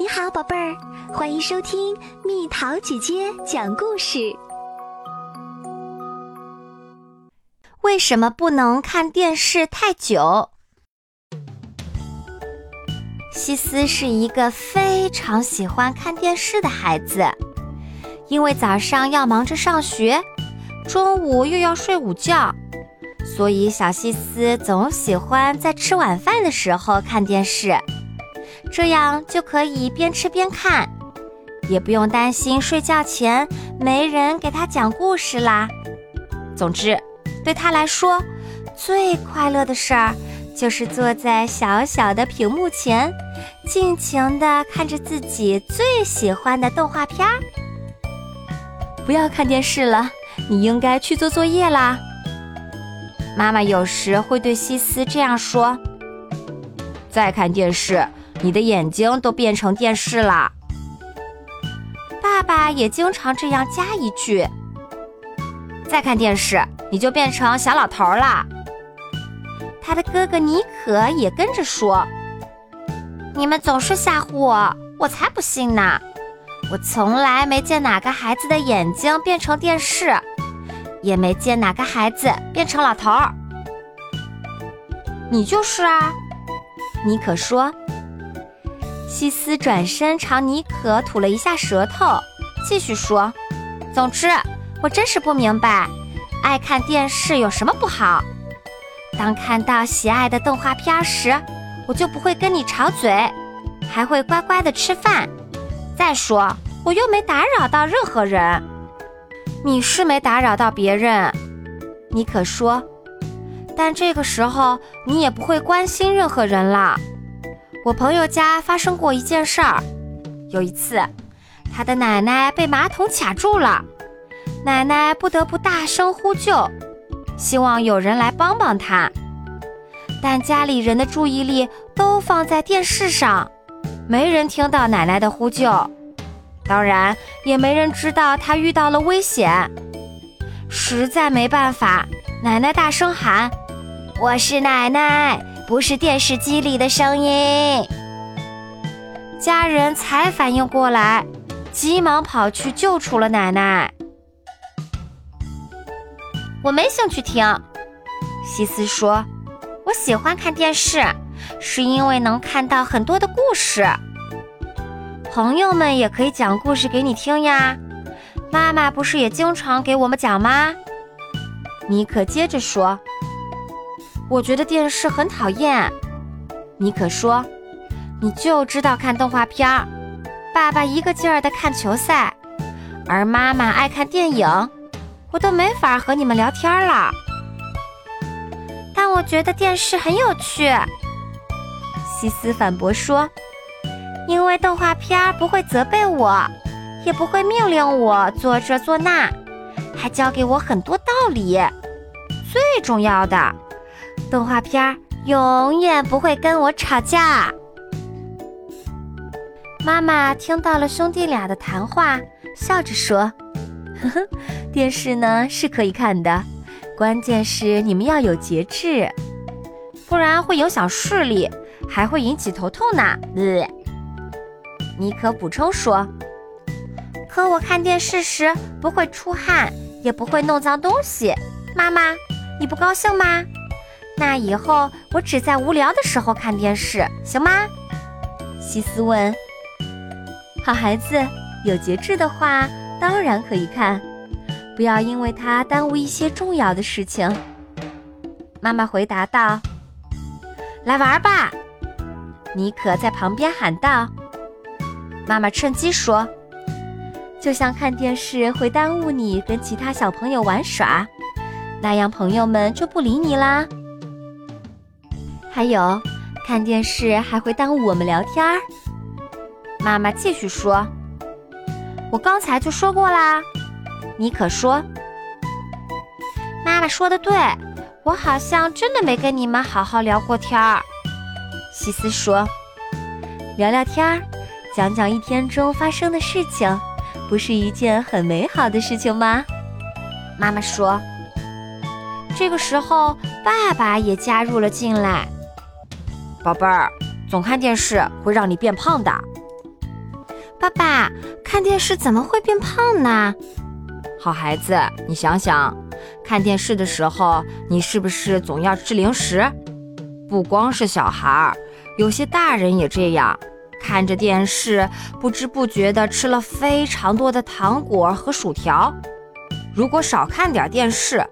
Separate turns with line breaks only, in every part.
你好，宝贝儿，欢迎收听蜜桃姐姐讲故事。
为什么不能看电视太久？西斯是一个非常喜欢看电视的孩子，因为早上要忙着上学，中午又要睡午觉，所以小西斯总喜欢在吃晚饭的时候看电视。这样就可以边吃边看，也不用担心睡觉前没人给他讲故事啦。总之，对他来说，最快乐的事儿就是坐在小小的屏幕前，尽情地看着自己最喜欢的动画片儿。不要看电视了，你应该去做作业啦。妈妈有时会对西斯这样说：“
再看电视。”你的眼睛都变成电视了。
爸爸也经常这样加一句：“
再看电视，你就变成小老头了。”
他的哥哥尼可也跟着说：“你们总是吓唬我，我才不信呢！我从来没见哪个孩子的眼睛变成电视，也没见哪个孩子变成老头儿。
你就是啊。”
尼可说。西斯转身朝妮可吐了一下舌头，继续说：“总之，我真是不明白，爱看电视有什么不好？当看到喜爱的动画片时，我就不会跟你吵嘴，还会乖乖的吃饭。再说，我又没打扰到任何人。
你是没打扰到别人，
妮可说，但这个时候你也不会关心任何人了。”我朋友家发生过一件事儿，有一次，他的奶奶被马桶卡住了，奶奶不得不大声呼救，希望有人来帮帮他。但家里人的注意力都放在电视上，没人听到奶奶的呼救，当然也没人知道她遇到了危险。实在没办法，奶奶大声喊：“我是奶奶。”不是电视机里的声音，家人才反应过来，急忙跑去救出了奶奶。我没兴趣听，西斯说：“我喜欢看电视，是因为能看到很多的故事。朋友们也可以讲故事给你听呀。妈妈不是也经常给我们讲吗？”尼克接着说。我觉得电视很讨厌，尼可说：“你就知道看动画片儿，爸爸一个劲儿的看球赛，而妈妈爱看电影，我都没法和你们聊天了。”但我觉得电视很有趣，西斯反驳说：“因为动画片不会责备我，也不会命令我做这做那，还教给我很多道理，最重要的。”动画片永远不会跟我吵架。妈妈听到了兄弟俩的谈话，笑着说：“呵呵，电视呢是可以看的，关键是你们要有节制，不然会影响视力，还会引起头痛呢。”呃，妮可补充说：“可我看电视时不会出汗，也不会弄脏东西。妈妈，你不高兴吗？”那以后我只在无聊的时候看电视，行吗？西斯问。好孩子，有节制的话当然可以看，不要因为它耽误一些重要的事情。妈妈回答道。来玩吧，妮可在旁边喊道。妈妈趁机说：“就像看电视会耽误你跟其他小朋友玩耍，那样朋友们就不理你啦。”还有，看电视还会耽误我们聊天儿。妈妈继续说：“我刚才就说过啦。”妮可说：“妈妈说的对，我好像真的没跟你们好好聊过天儿。”西斯说：“聊聊天儿，讲讲一天中发生的事情，不是一件很美好的事情吗？”妈妈说。这个时候，爸爸也加入了进来。
宝贝儿，总看电视会让你变胖的。
爸爸，看电视怎么会变胖呢？
好孩子，你想想，看电视的时候，你是不是总要吃零食？不光是小孩儿，有些大人也这样，看着电视，不知不觉地吃了非常多的糖果和薯条。如果少看点电视，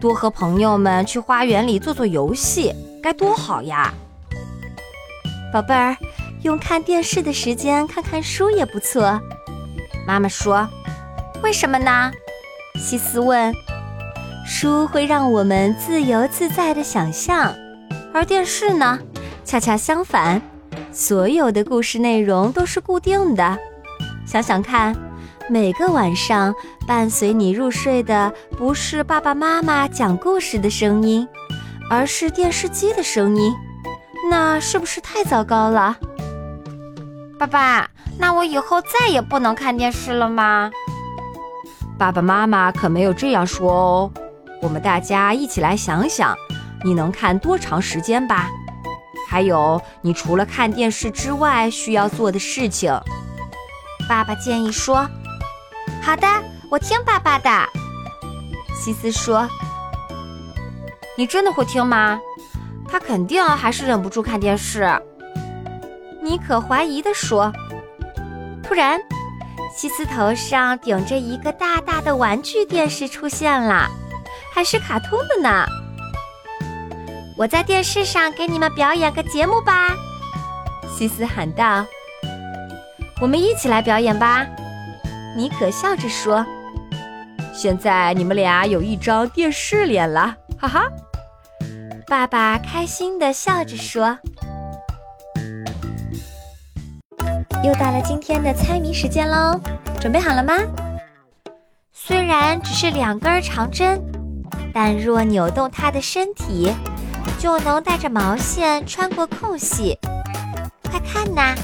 多和朋友们去花园里做做游戏，该多好呀！
宝贝儿，用看电视的时间看看书也不错。
妈妈说：“
为什么呢？”西斯问：“书会让我们自由自在的想象，而电视呢，恰恰相反，所有的故事内容都是固定的。想想看，每个晚上伴随你入睡的不是爸爸妈妈讲故事的声音，而是电视机的声音，那是不是太糟糕了？”
爸爸，那我以后再也不能看电视了吗？爸爸妈妈可没有这样说哦，我们大家一起来想想，你能看多长时间吧？还有，你除了看电视之外需要做的事情。
爸爸建议说：“好的，我听爸爸的。”西斯说：“
你真的会听吗？他肯定还是忍不住看电视。”
妮可怀疑地说。突然。西斯头上顶着一个大大的玩具电视出现了，还是卡通的呢。我在电视上给你们表演个节目吧，西斯喊道。
我们一起来表演吧，
妮可笑着说。
现在你们俩有一张电视脸了，哈哈。
爸爸开心地笑着说。又到了今天的猜谜时间喽，准备好了吗？虽然只是两根长针，但若扭动它的身体，就能带着毛线穿过空隙。快看呐，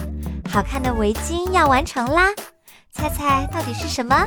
好看的围巾要完成啦！猜猜到底是什么？